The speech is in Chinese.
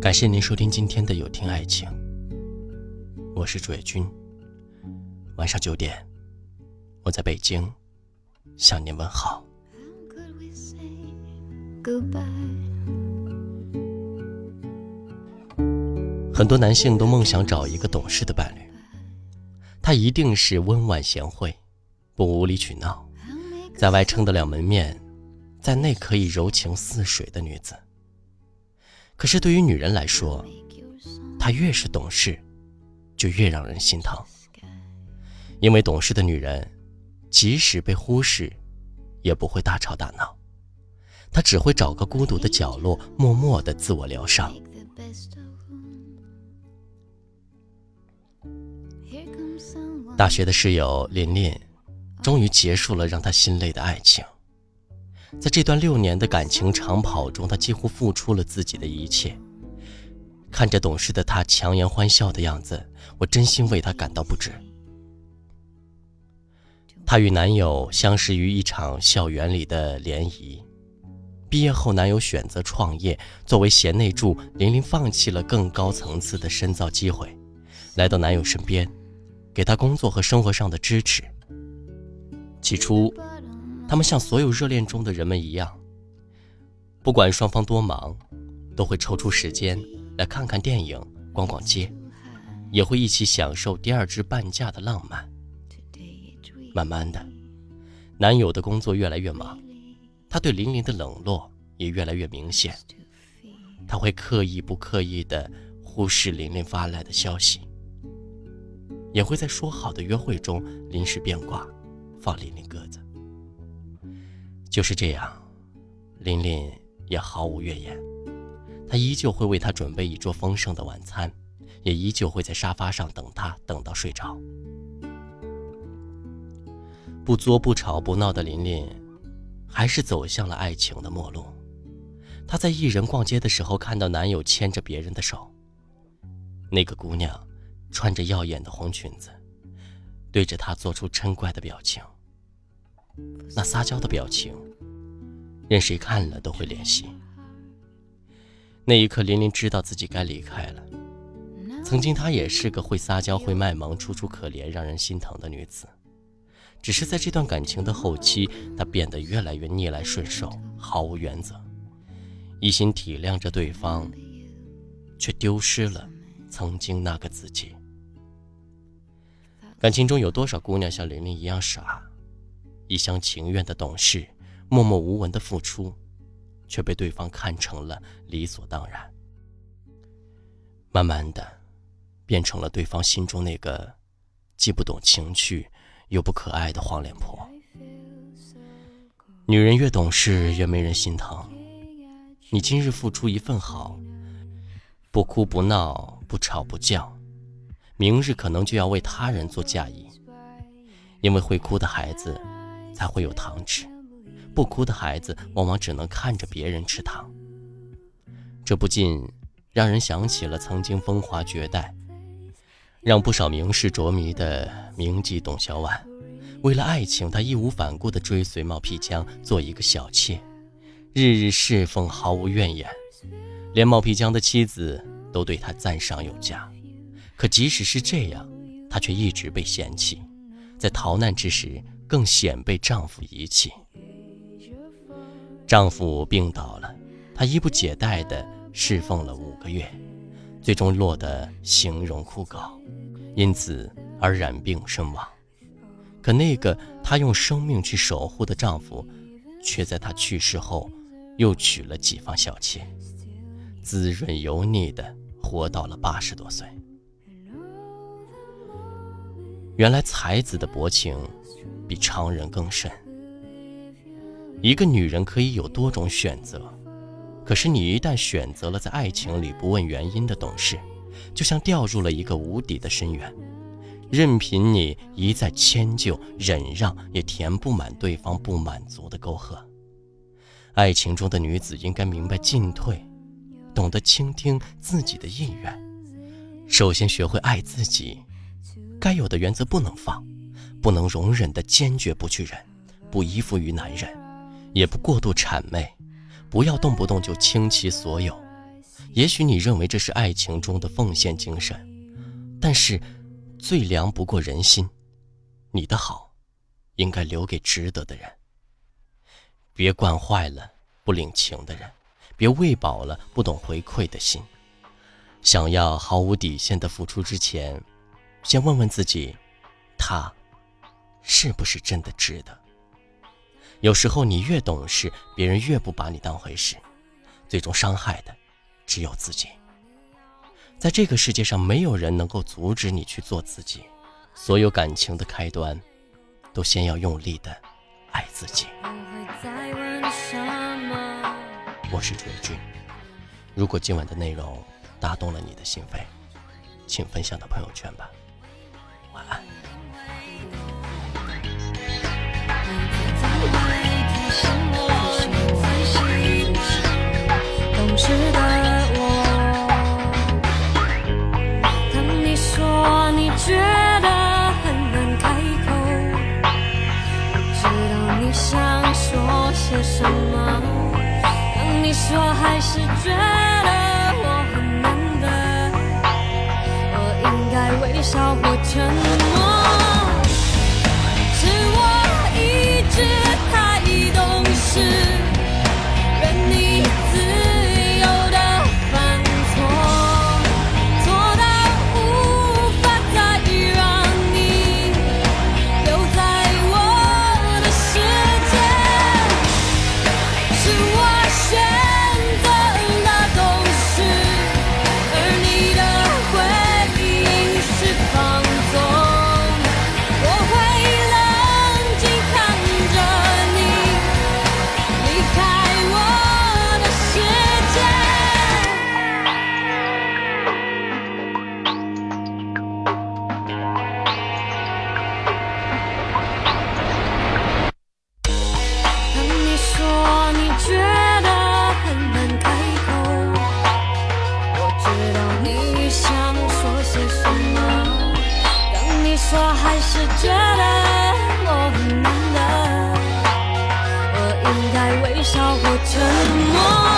感谢您收听今天的有听爱情，我是主页君。晚上九点，我在北京向您问好。很多男性都梦想找一个懂事的伴侣，他一定是温婉贤惠，不无理取闹，在外撑得了门面，在内可以柔情似水的女子。可是对于女人来说，她越是懂事，就越让人心疼。因为懂事的女人，即使被忽视，也不会大吵大闹，她只会找个孤独的角落，默默的自我疗伤。大学的室友琳琳，终于结束了让她心累的爱情。在这段六年的感情长跑中，她几乎付出了自己的一切。看着懂事的她强颜欢笑的样子，我真心为她感到不值。她与男友相识于一场校园里的联谊，毕业后男友选择创业，作为贤内助，琳琳放弃了更高层次的深造机会，来到男友身边。给他工作和生活上的支持。起初，他们像所有热恋中的人们一样，不管双方多忙，都会抽出时间来看看电影、逛逛街，也会一起享受第二支半价的浪漫。慢慢的，男友的工作越来越忙，他对玲玲的冷落也越来越明显。他会刻意不刻意的忽视玲玲发来的消息。也会在说好的约会中临时变卦，放琳琳鸽子。就是这样，琳琳也毫无怨言。他依旧会为他准备一桌丰盛的晚餐，也依旧会在沙发上等他，等到睡着。不作不吵不闹的琳琳，还是走向了爱情的末路。她在一人逛街的时候，看到男友牵着别人的手。那个姑娘。穿着耀眼的红裙子，对着他做出嗔怪的表情。那撒娇的表情，任谁看了都会怜惜。那一刻，琳琳知道自己该离开了。曾经，她也是个会撒娇、会卖萌、楚楚可怜、让人心疼的女子。只是在这段感情的后期，她变得越来越逆来顺受，毫无原则，一心体谅着对方，却丢失了曾经那个自己。感情中有多少姑娘像玲玲一样傻，一厢情愿的懂事，默默无闻的付出，却被对方看成了理所当然。慢慢的，变成了对方心中那个既不懂情趣又不可爱的黄脸婆。女人越懂事，越没人心疼。你今日付出一份好，不哭不闹，不吵不叫。明日可能就要为他人做嫁衣，因为会哭的孩子才会有糖吃，不哭的孩子往往只能看着别人吃糖。这不禁让人想起了曾经风华绝代，让不少名士着迷的名妓董小宛。为了爱情，她义无反顾地追随冒辟疆做一个小妾，日日侍奉，毫无怨言，连冒辟疆的妻子都对她赞赏有加。可即使是这样，她却一直被嫌弃，在逃难之时更显被丈夫遗弃。丈夫病倒了，她衣不解带地侍奉了五个月，最终落得形容枯槁，因此而染病身亡。可那个她用生命去守护的丈夫，却在她去世后又娶了几房小妾，滋润油腻地活到了八十多岁。原来才子的薄情比常人更甚。一个女人可以有多种选择，可是你一旦选择了在爱情里不问原因的懂事，就像掉入了一个无底的深渊，任凭你一再迁就忍让，也填不满对方不满足的沟壑。爱情中的女子应该明白进退，懂得倾听自己的意愿，首先学会爱自己。该有的原则不能放，不能容忍的坚决不去忍，不依附于男人，也不过度谄媚，不要动不动就倾其所有，也许你认为这是爱情中的奉献精神，但是最凉不过人心。你的好，应该留给值得的人。别惯坏了不领情的人，别喂饱了不懂回馈的心。想要毫无底线的付出之前，先问问自己，他是不是真的值得？有时候你越懂事，别人越不把你当回事，最终伤害的只有自己。在这个世界上，没有人能够阻止你去做自己。所有感情的开端，都先要用力的爱自己。我是追君，如果今晚的内容打动了你的心扉，请分享到朋友圈吧。晚安。你说还是觉得我很难得，我应该微笑或沉默。是我一直太懂事。微笑或沉默。